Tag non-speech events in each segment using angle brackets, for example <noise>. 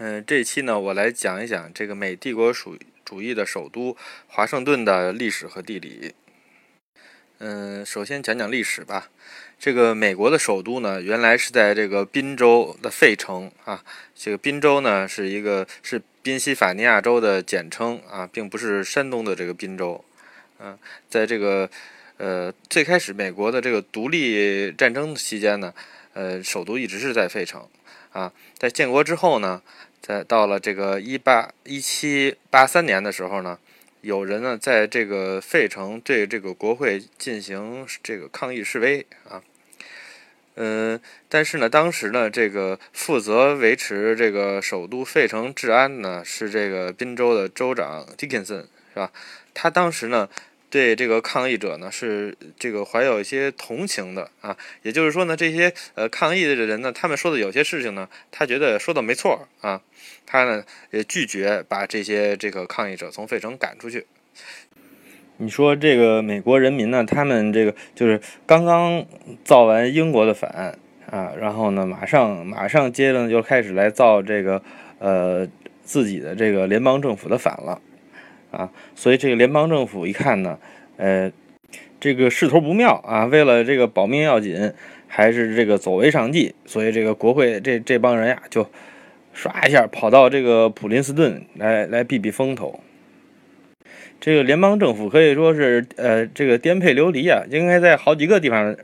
嗯，这一期呢，我来讲一讲这个美帝国主主义的首都华盛顿的历史和地理。嗯，首先讲讲历史吧。这个美国的首都呢，原来是在这个宾州的费城啊。这个宾州呢，是一个是宾夕法尼亚州的简称啊，并不是山东的这个宾州。嗯，在这个呃最开始美国的这个独立战争期间呢，呃，首都一直是在费城啊。在建国之后呢。在到了这个一八一七八三年的时候呢，有人呢在这个费城对这个国会进行这个抗议示威啊，嗯，但是呢，当时呢，这个负责维持这个首都费城治安呢是这个宾州的州长 Dickinson 是吧？他当时呢。对这个抗议者呢，是这个怀有一些同情的啊，也就是说呢，这些呃抗议的人呢，他们说的有些事情呢，他觉得说的没错啊，他呢也拒绝把这些这个抗议者从费城赶出去。你说这个美国人民呢，他们这个就是刚刚造完英国的反啊，然后呢，马上马上接着就开始来造这个呃自己的这个联邦政府的反了。啊，所以这个联邦政府一看呢，呃，这个势头不妙啊，为了这个保命要紧，还是这个走为上计，所以这个国会这这帮人呀，就唰一下跑到这个普林斯顿来来避避风头。这个联邦政府可以说是呃这个颠沛流离啊，应该在好几个地方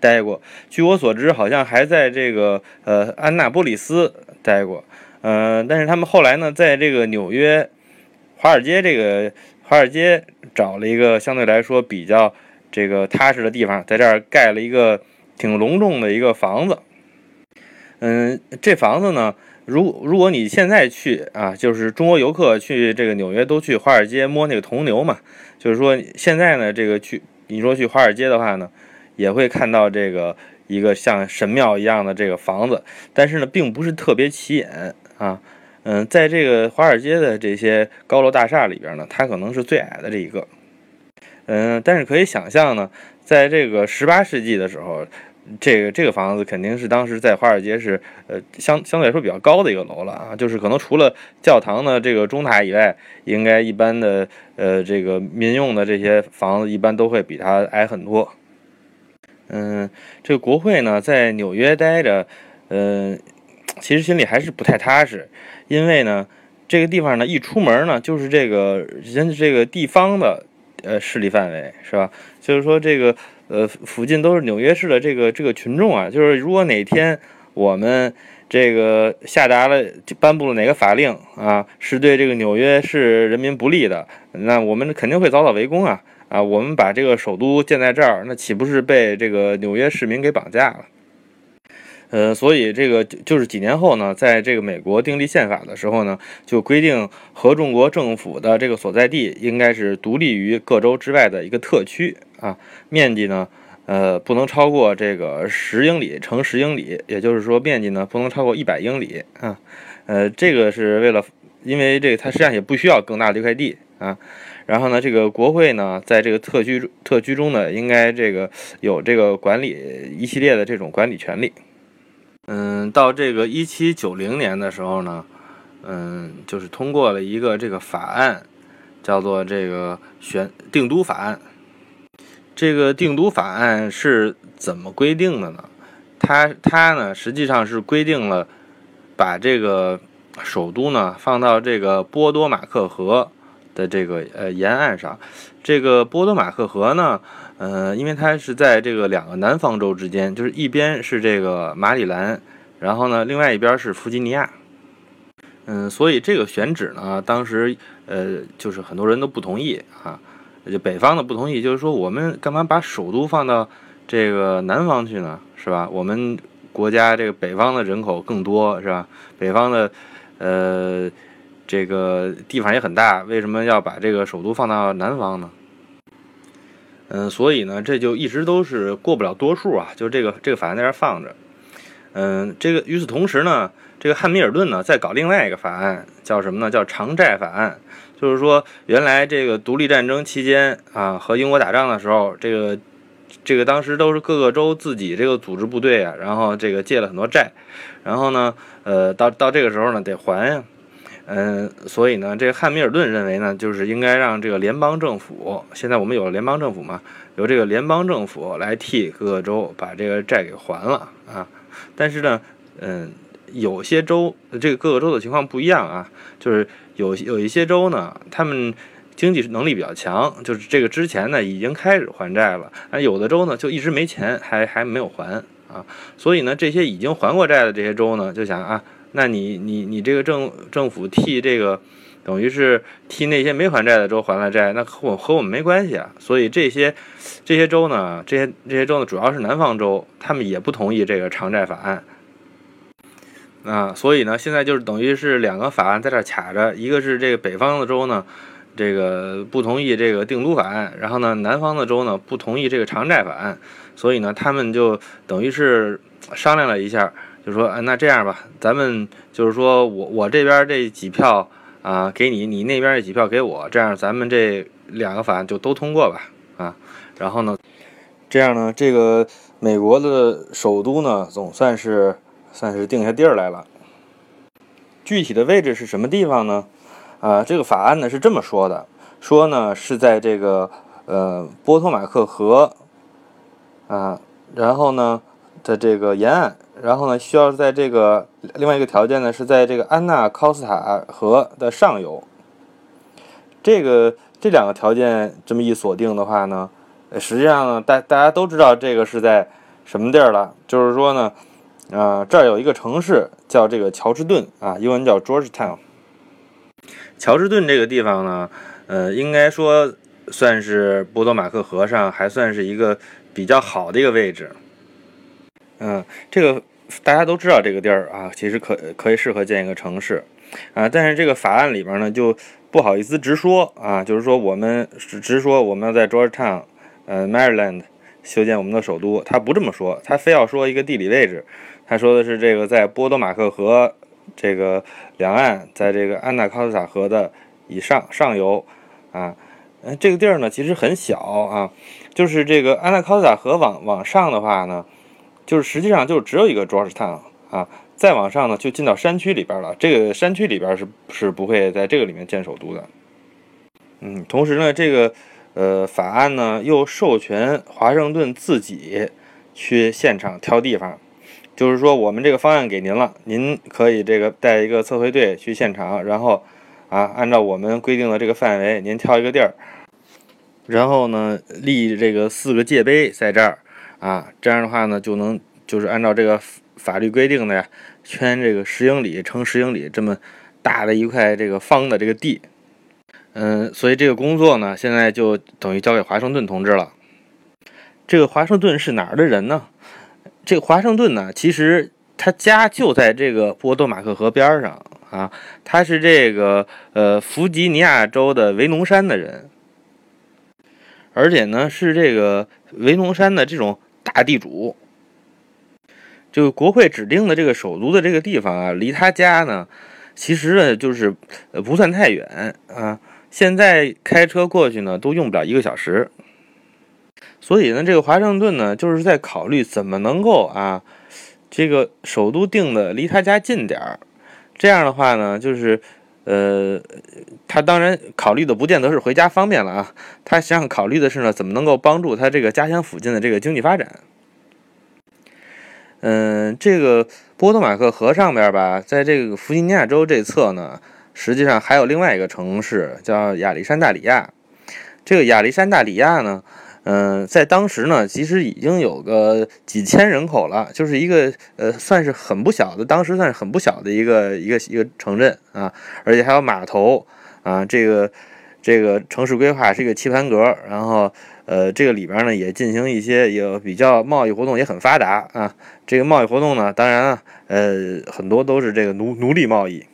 待过。据我所知，好像还在这个呃安纳波利斯待过，呃，但是他们后来呢，在这个纽约。华尔街这个华尔街找了一个相对来说比较这个踏实的地方，在这儿盖了一个挺隆重的一个房子。嗯，这房子呢，如如果你现在去啊，就是中国游客去这个纽约都去华尔街摸那个铜牛嘛，就是说现在呢，这个去你说去华尔街的话呢，也会看到这个一个像神庙一样的这个房子，但是呢，并不是特别起眼啊。嗯，在这个华尔街的这些高楼大厦里边呢，它可能是最矮的这一个。嗯，但是可以想象呢，在这个十八世纪的时候，这个这个房子肯定是当时在华尔街是呃相相对来说比较高的一个楼了啊，就是可能除了教堂的这个钟塔以外，应该一般的呃这个民用的这些房子一般都会比它矮很多。嗯，这个国会呢在纽约待着，嗯，其实心里还是不太踏实。因为呢，这个地方呢，一出门呢，就是这个人这个地方的呃势力范围，是吧？就是说这个呃附近都是纽约市的这个这个群众啊，就是如果哪天我们这个下达了颁布了哪个法令啊，是对这个纽约市人民不利的，那我们肯定会早早围攻啊啊！我们把这个首都建在这儿，那岂不是被这个纽约市民给绑架了？呃，所以这个就就是几年后呢，在这个美国订立宪法的时候呢，就规定合众国政府的这个所在地应该是独立于各州之外的一个特区啊，面积呢，呃，不能超过这个十英里乘十英里，也就是说面积呢不能超过一百英里啊，呃，这个是为了，因为这个它实际上也不需要更大的一块地啊，然后呢，这个国会呢，在这个特区特区中呢，应该这个有这个管理一系列的这种管理权利。嗯，到这个一七九零年的时候呢，嗯，就是通过了一个这个法案，叫做这个选定都法案。这个定都法案是怎么规定的呢？它它呢实际上是规定了把这个首都呢放到这个波多马克河的这个呃沿岸上。这个波多马克河呢。呃，因为它是在这个两个南方州之间，就是一边是这个马里兰，然后呢，另外一边是弗吉尼亚。嗯，所以这个选址呢，当时呃，就是很多人都不同意啊，就北方的不同意，就是说我们干嘛把首都放到这个南方去呢？是吧？我们国家这个北方的人口更多，是吧？北方的呃这个地方也很大，为什么要把这个首都放到南方呢？嗯，所以呢，这就一直都是过不了多数啊，就这个这个法案在这放着。嗯，这个与此同时呢，这个汉密尔顿呢在搞另外一个法案，叫什么呢？叫偿债法案。就是说，原来这个独立战争期间啊，和英国打仗的时候，这个这个当时都是各个州自己这个组织部队啊，然后这个借了很多债，然后呢，呃，到到这个时候呢得还呀，嗯，所以呢，这个汉密尔顿认为呢，就是应该让这个联邦政府，现在我们有了联邦政府嘛，由这个联邦政府来替各个州把这个债给还了啊，但是呢，嗯，有些州这个各个州的情况不一样啊，就是有有一些州呢，他们。经济能力比较强，就是这个之前呢已经开始还债了，啊，有的州呢就一直没钱，还还没有还啊，所以呢这些已经还过债的这些州呢就想啊，那你你你这个政政府替这个等于是替那些没还债的州还了债，那和我和我们没关系啊，所以这些这些州呢，这些这些州呢主要是南方州，他们也不同意这个偿债法案啊，所以呢现在就是等于是两个法案在这卡着，一个是这个北方的州呢。这个不同意这个定都法案，然后呢，南方的州呢不同意这个偿债法案，所以呢，他们就等于是商量了一下，就说，啊，那这样吧，咱们就是说我我这边这几票啊给你，你那边这几票给我，这样咱们这两个法案就都通过吧，啊，然后呢，这样呢，这个美国的首都呢总算是算是定下地儿来了，具体的位置是什么地方呢？啊，这个法案呢是这么说的，说呢是在这个呃波托马克河啊，然后呢的这个沿岸，然后呢需要在这个另外一个条件呢是在这个安纳考斯塔河的上游。这个这两个条件这么一锁定的话呢，实际上呢大大家都知道这个是在什么地儿了，就是说呢啊这儿有一个城市叫这个乔治顿啊，英文叫 Georgetown。乔治顿这个地方呢，呃，应该说算是波多马克河上还算是一个比较好的一个位置。嗯，这个大家都知道这个地儿啊，其实可可以适合建一个城市啊。但是这个法案里边呢，就不好意思直说啊，就是说我们直说我们要在 Georgetown，呃，Maryland 修建我们的首都，他不这么说，他非要说一个地理位置，他说的是这个在波多马克河。这个两岸在这个安纳考斯塔河的以上上游，啊，嗯，这个地儿呢其实很小啊，就是这个安纳考斯塔河往往上的话呢，就是实际上就只有一个 Georgetown 啊，再往上呢就进到山区里边了。这个山区里边是是不会在这个里面建首都的。嗯，同时呢，这个呃法案呢又授权华盛顿自己去现场挑地方。就是说，我们这个方案给您了，您可以这个带一个测绘队去现场，然后啊，按照我们规定的这个范围，您挑一个地儿，然后呢立这个四个界碑在这儿啊，这样的话呢就能就是按照这个法律规定的呀，圈这个十英里乘十英里这么大的一块这个方的这个地，嗯，所以这个工作呢现在就等于交给华盛顿同志了。这个华盛顿是哪儿的人呢？这个华盛顿呢，其实他家就在这个波多马克河边上啊，他是这个呃弗吉尼亚州的维农山的人，而且呢是这个维农山的这种大地主。这个国会指定的这个首都的这个地方啊，离他家呢，其实呢就是呃不算太远啊，现在开车过去呢都用不了一个小时。所以呢，这个华盛顿呢，就是在考虑怎么能够啊，这个首都定的离他家近点儿。这样的话呢，就是呃，他当然考虑的不见得是回家方便了啊，他想考虑的是呢，怎么能够帮助他这个家乡附近的这个经济发展。嗯，这个波多马克河上边吧，在这个弗吉尼亚州这侧呢，实际上还有另外一个城市叫亚历山大里亚。这个亚历山大里亚呢。嗯，在当时呢，其实已经有个几千人口了，就是一个呃，算是很不小的，当时算是很不小的一个一个一个城镇啊，而且还有码头啊，这个这个城市规划是一个棋盘格，然后呃，这个里边呢也进行一些有比较贸易活动也很发达啊，这个贸易活动呢，当然啊，呃，很多都是这个奴奴隶贸易，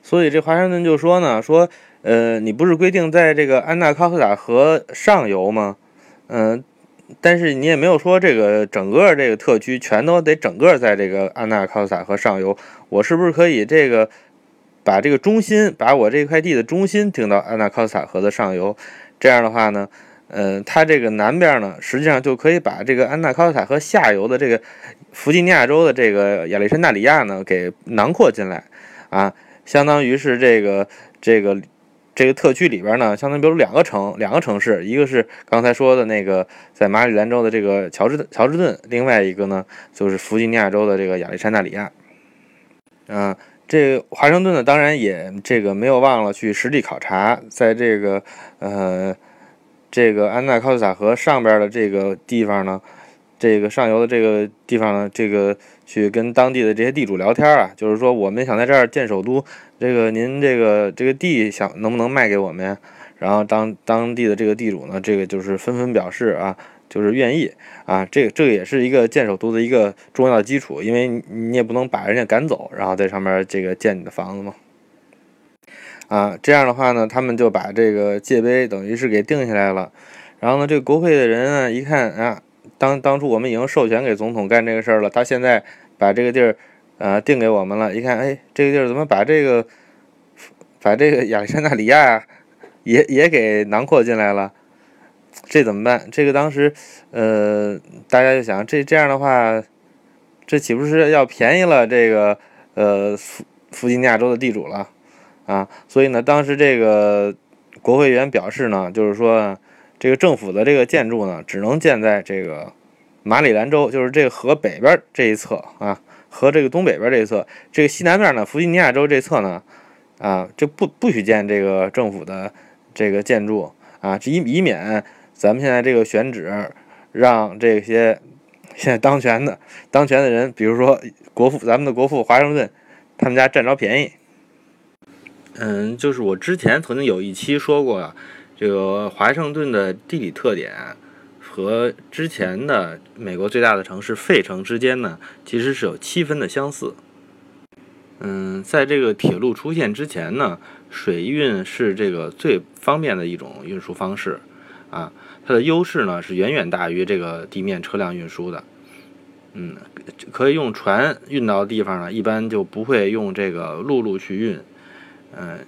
所以这华盛顿就说呢，说。呃，你不是规定在这个安纳考斯塔河上游吗？嗯，但是你也没有说这个整个这个特区全都得整个在这个安纳考斯塔河上游。我是不是可以这个把这个中心，把我这块地的中心定到安纳考斯塔河的上游？这样的话呢，呃，它这个南边呢，实际上就可以把这个安纳考斯塔河下游的这个弗吉尼亚州的这个亚历山大里亚呢给囊括进来，啊，相当于是这个这个这个特区里边呢，相当于比如两个城两个城市，一个是刚才说的那个在马里兰州的这个乔治乔治顿，另外一个呢就是弗吉尼亚州的这个亚历山大里亚，嗯。这华盛顿呢，当然也这个没有忘了去实地考察，在这个呃这个安纳考斯塔河上边的这个地方呢，这个上游的这个地方呢，这个去跟当地的这些地主聊天啊，就是说我们想在这儿建首都，这个您这个这个地想能不能卖给我们呀？然后当当地的这个地主呢，这个就是纷纷表示啊。就是愿意啊，这这个也是一个建首都的一个重要基础，因为你也不能把人家赶走，然后在上面这个建你的房子嘛。啊，这样的话呢，他们就把这个界碑等于是给定下来了。然后呢，这个国会的人呢，一看啊，当当初我们已经授权给总统干这个事儿了，他现在把这个地儿呃定给我们了，一看，哎，这个地儿怎么把这个把这个亚历山大里亚也也给囊括进来了？这怎么办？这个当时，呃，大家就想，这这样的话，这岂不是要便宜了这个呃弗弗吉尼亚州的地主了啊？所以呢，当时这个国会议员表示呢，就是说，这个政府的这个建筑呢，只能建在这个马里兰州，就是这个河北边这一侧啊，和这个东北边这一侧，这个西南面呢，弗吉尼亚州这侧呢，啊，就不不许建这个政府的这个建筑啊，以以免。咱们现在这个选址，让这些 <laughs> 现在当权的当权的人，比如说国父，咱们的国父华盛顿，他们家占着便宜。嗯，就是我之前曾经有一期说过啊，这个华盛顿的地理特点和之前的美国最大的城市费城之间呢，其实是有七分的相似。嗯，在这个铁路出现之前呢，水运是这个最方便的一种运输方式啊。它的优势呢是远远大于这个地面车辆运输的，嗯，可以用船运到的地方呢，一般就不会用这个陆路去运，嗯，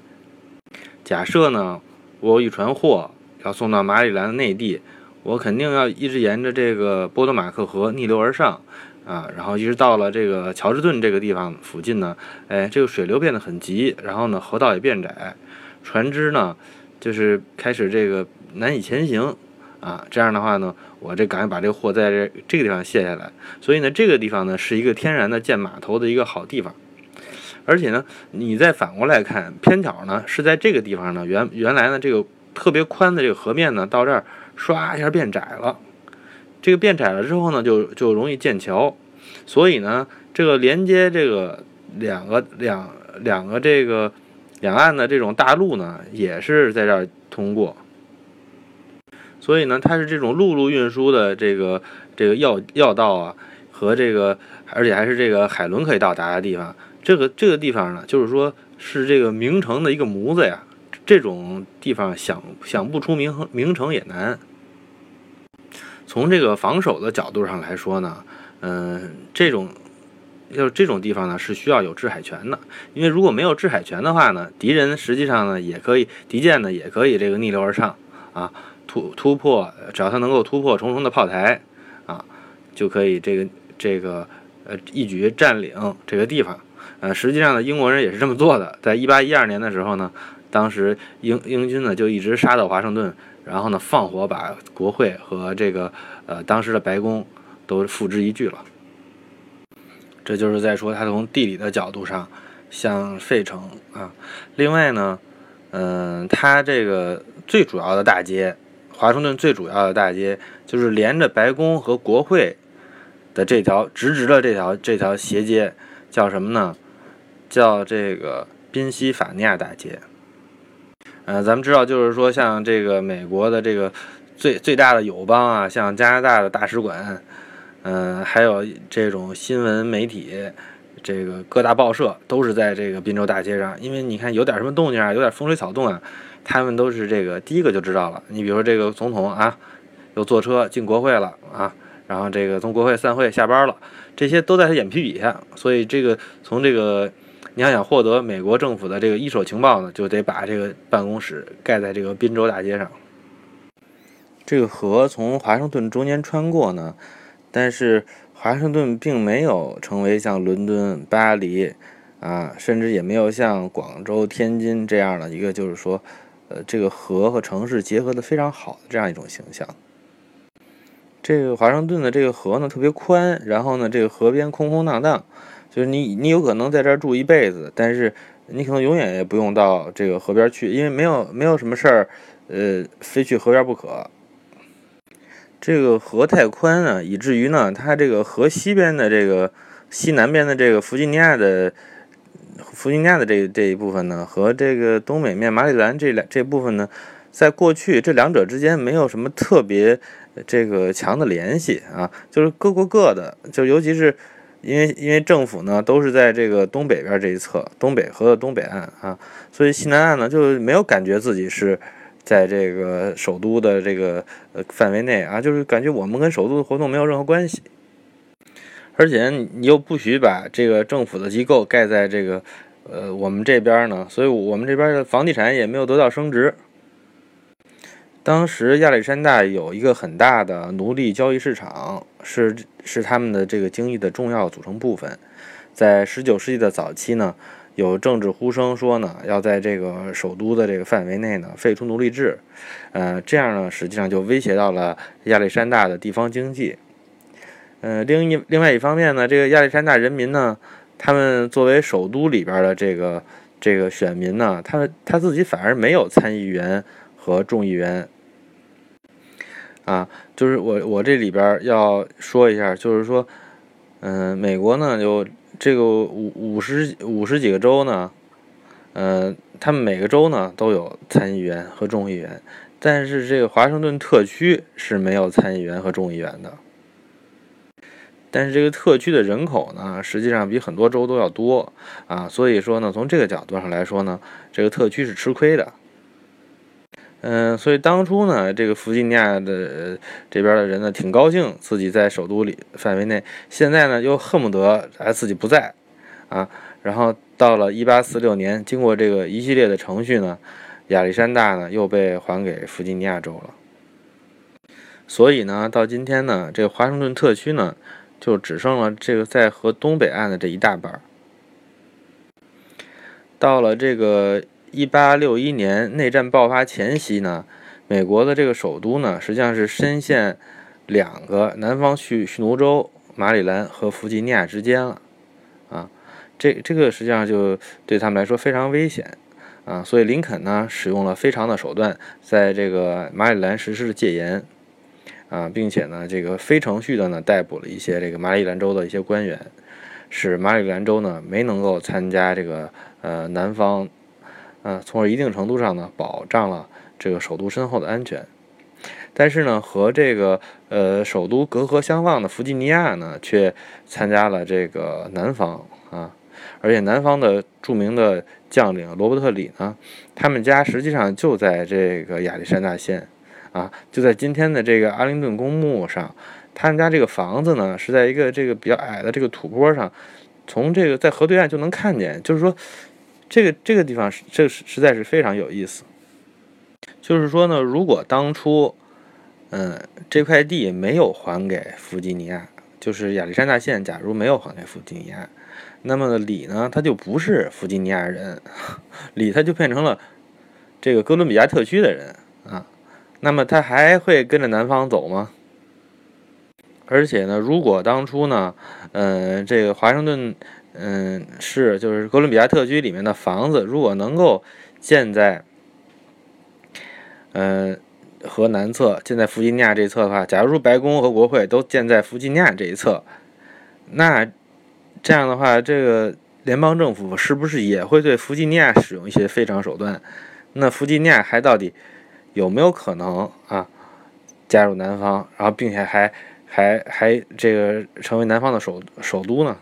假设呢，我有一船货要送到马里兰的内地，我肯定要一直沿着这个波多马克河逆流而上，啊，然后一直到了这个乔治顿这个地方附近呢，哎，这个水流变得很急，然后呢，河道也变窄，船只呢，就是开始这个难以前行。啊，这样的话呢，我这赶紧把这个货在这这个地方卸下来。所以呢，这个地方呢是一个天然的建码头的一个好地方。而且呢，你再反过来看，偏巧呢是在这个地方呢，原原来呢这个特别宽的这个河面呢，到这儿唰一下变窄了。这个变窄了之后呢，就就容易建桥。所以呢，这个连接这个两个两两个这个两岸的这种大路呢，也是在这儿通过。所以呢，它是这种陆路运输的这个这个要要道啊，和这个而且还是这个海轮可以到达的地方。这个这个地方呢，就是说是这个名城的一个模子呀。这种地方想想不出名名城也难。从这个防守的角度上来说呢，嗯，这种就这种地方呢是需要有制海权的，因为如果没有制海权的话呢，敌人实际上呢也可以敌舰呢也可以这个逆流而上啊。突突破，只要他能够突破重重的炮台，啊，就可以这个这个呃一举占领这个地方。呃，实际上呢，英国人也是这么做的。在一八一二年的时候呢，当时英英军呢就一直杀到华盛顿，然后呢放火把国会和这个呃当时的白宫都付之一炬了。这就是在说他从地理的角度上像费城啊。另外呢，嗯，他这个最主要的大街。华盛顿最主要的大街就是连着白宫和国会的这条直直的这条这条斜街，叫什么呢？叫这个宾夕法尼亚大街。呃，咱们知道，就是说，像这个美国的这个最最大的友邦啊，像加拿大的大使馆，嗯，还有这种新闻媒体，这个各大报社都是在这个宾州大街上。因为你看，有点什么动静啊，有点风吹草动啊。他们都是这个第一个就知道了。你比如说这个总统啊，又坐车进国会了啊，然后这个从国会散会下班了，这些都在他眼皮底下。所以这个从这个你要想获得美国政府的这个一手情报呢，就得把这个办公室盖在这个宾州大街上。这个河从华盛顿中间穿过呢，但是华盛顿并没有成为像伦敦、巴黎啊，甚至也没有像广州、天津这样的一个，就是说，呃，这个河和城市结合的非常好的这样一种形象。这个华盛顿的这个河呢特别宽，然后呢这个河边空空荡荡，就是你你有可能在这儿住一辈子，但是你可能永远也不用到这个河边去，因为没有没有什么事儿，呃，非去河边不可。这个河太宽了，以至于呢，它这个河西边的这个西南边的这个弗吉尼亚的弗吉尼亚的这这一部分呢，和这个东北面马里兰这两这部分呢，在过去这两者之间没有什么特别这个强的联系啊，就是各过各的，就尤其是因为因为政府呢都是在这个东北边这一侧，东北和东北岸啊，所以西南岸呢就没有感觉自己是。在这个首都的这个呃范围内啊，就是感觉我们跟首都的活动没有任何关系，而且你又不许把这个政府的机构盖在这个呃我们这边呢，所以我们这边的房地产也没有得到升值。当时亚历山大有一个很大的奴隶交易市场，是是他们的这个经济的重要组成部分，在十九世纪的早期呢。有政治呼声说呢，要在这个首都的这个范围内呢废除奴隶制，呃，这样呢实际上就威胁到了亚历山大的地方经济。呃，另一另外一方面呢，这个亚历山大人民呢，他们作为首都里边的这个这个选民呢，他他自己反而没有参议员和众议员。啊，就是我我这里边要说一下，就是说，嗯，美国呢有。这个五五十五十几个州呢，呃，他们每个州呢都有参议员和众议员，但是这个华盛顿特区是没有参议员和众议员的。但是这个特区的人口呢，实际上比很多州都要多啊，所以说呢，从这个角度上来说呢，这个特区是吃亏的。嗯，所以当初呢，这个弗吉尼亚的这边的人呢，挺高兴自己在首都里范围内。现在呢，又恨不得哎自己不在，啊，然后到了1846年，经过这个一系列的程序呢，亚历山大呢又被还给弗吉尼亚州了。所以呢，到今天呢，这个华盛顿特区呢，就只剩了这个在河东北岸的这一大半。到了这个。一八六一年内战爆发前夕呢，美国的这个首都呢，实际上是深陷两个南方蓄蓄奴州马里兰和弗吉尼亚之间了，啊，这这个实际上就对他们来说非常危险，啊，所以林肯呢使用了非常的手段，在这个马里兰实施戒严，啊，并且呢这个非程序的呢逮捕了一些这个马里兰州的一些官员，使马里兰州呢没能够参加这个呃南方。嗯，从而一定程度上呢，保障了这个首都身后的安全。但是呢，和这个呃首都隔河相望的弗吉尼亚呢，却参加了这个南方啊，而且南方的著名的将领罗伯特里呢，他们家实际上就在这个亚历山大县啊，就在今天的这个阿灵顿公墓上。他们家这个房子呢，是在一个这个比较矮的这个土坡上，从这个在河对岸就能看见，就是说。这个这个地方是，这实实在是非常有意思。就是说呢，如果当初，嗯，这块地没有还给弗吉尼亚，就是亚历山大县，假如没有还给弗吉尼亚，那么李呢，他就不是弗吉尼亚人，<laughs> 李他就变成了这个哥伦比亚特区的人啊。那么他还会跟着南方走吗？而且呢，如果当初呢，嗯，这个华盛顿。嗯，是，就是哥伦比亚特区里面的房子，如果能够建在，嗯，河南侧，建在弗吉尼亚这一侧的话，假如说白宫和国会都建在弗吉尼亚这一侧，那这样的话，这个联邦政府是不是也会对弗吉尼亚使用一些非常手段？那弗吉尼亚还到底有没有可能啊加入南方，然后并且还还还这个成为南方的首首都呢？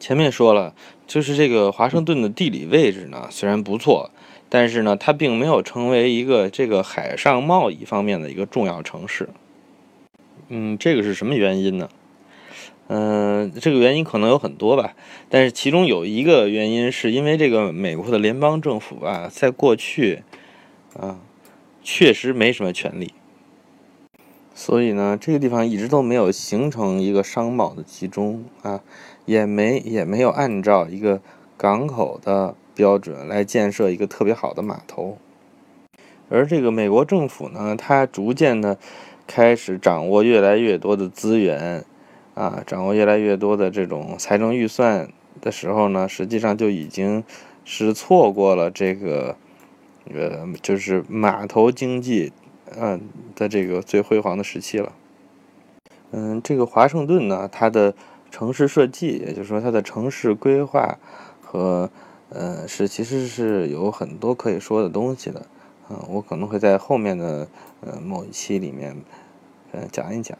前面说了，就是这个华盛顿的地理位置呢，虽然不错，但是呢，它并没有成为一个这个海上贸易方面的一个重要城市。嗯，这个是什么原因呢？嗯，这个原因可能有很多吧，但是其中有一个原因是因为这个美国的联邦政府啊，在过去啊，确实没什么权利。所以呢，这个地方一直都没有形成一个商贸的集中啊，也没也没有按照一个港口的标准来建设一个特别好的码头。而这个美国政府呢，它逐渐的开始掌握越来越多的资源啊，掌握越来越多的这种财政预算的时候呢，实际上就已经是错过了这个呃，就是码头经济。嗯，的这个最辉煌的时期了。嗯，这个华盛顿呢，它的城市设计，也就是说它的城市规划和呃，是其实是有很多可以说的东西的。嗯，我可能会在后面的呃某一期里面呃讲一讲。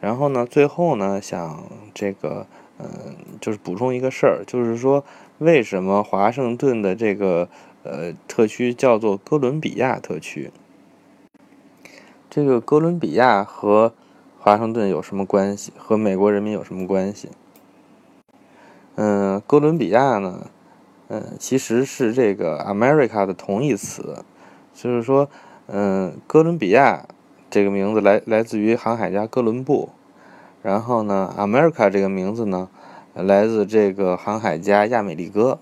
然后呢，最后呢，想这个嗯，就是补充一个事儿，就是说为什么华盛顿的这个呃特区叫做哥伦比亚特区？这个哥伦比亚和华盛顿有什么关系？和美国人民有什么关系？嗯，哥伦比亚呢，嗯，其实是这个 America 的同义词，就是说，嗯，哥伦比亚这个名字来来自于航海家哥伦布，然后呢，America 这个名字呢，来自这个航海家亚美利哥。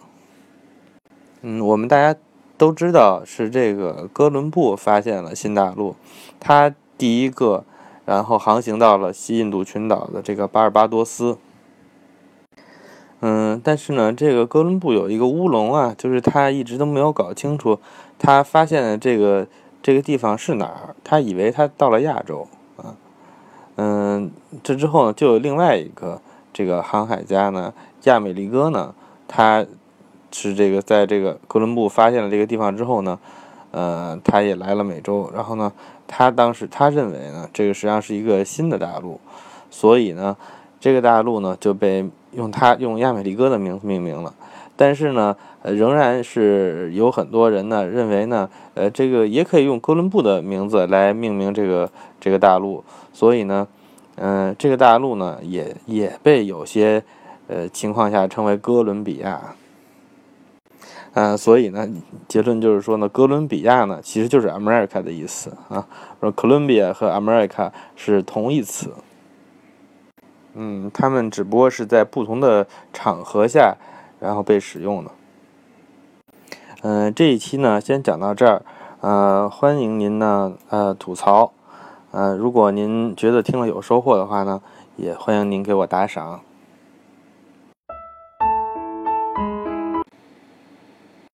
嗯，我们大家。都知道是这个哥伦布发现了新大陆，他第一个，然后航行到了西印度群岛的这个巴尔巴多斯。嗯，但是呢，这个哥伦布有一个乌龙啊，就是他一直都没有搞清楚他发现的这个这个地方是哪儿，他以为他到了亚洲啊。嗯，这之后呢，就有另外一个这个航海家呢，亚美利哥呢，他。是这个，在这个哥伦布发现了这个地方之后呢，呃，他也来了美洲。然后呢，他当时他认为呢，这个实际上是一个新的大陆，所以呢，这个大陆呢就被用他用亚美利哥的名字命名了。但是呢，呃，仍然是有很多人呢认为呢，呃，这个也可以用哥伦布的名字来命名这个这个大陆。所以呢，嗯，这个大陆呢也也被有些呃情况下称为哥伦比亚。啊，所以呢，结论就是说呢，哥伦比亚呢其实就是 America 的意思啊，说 Columbia 和 America 是同义词。嗯，他们只不过是在不同的场合下，然后被使用的。嗯，这一期呢先讲到这儿，呃，欢迎您呢呃吐槽，呃，如果您觉得听了有收获的话呢，也欢迎您给我打赏。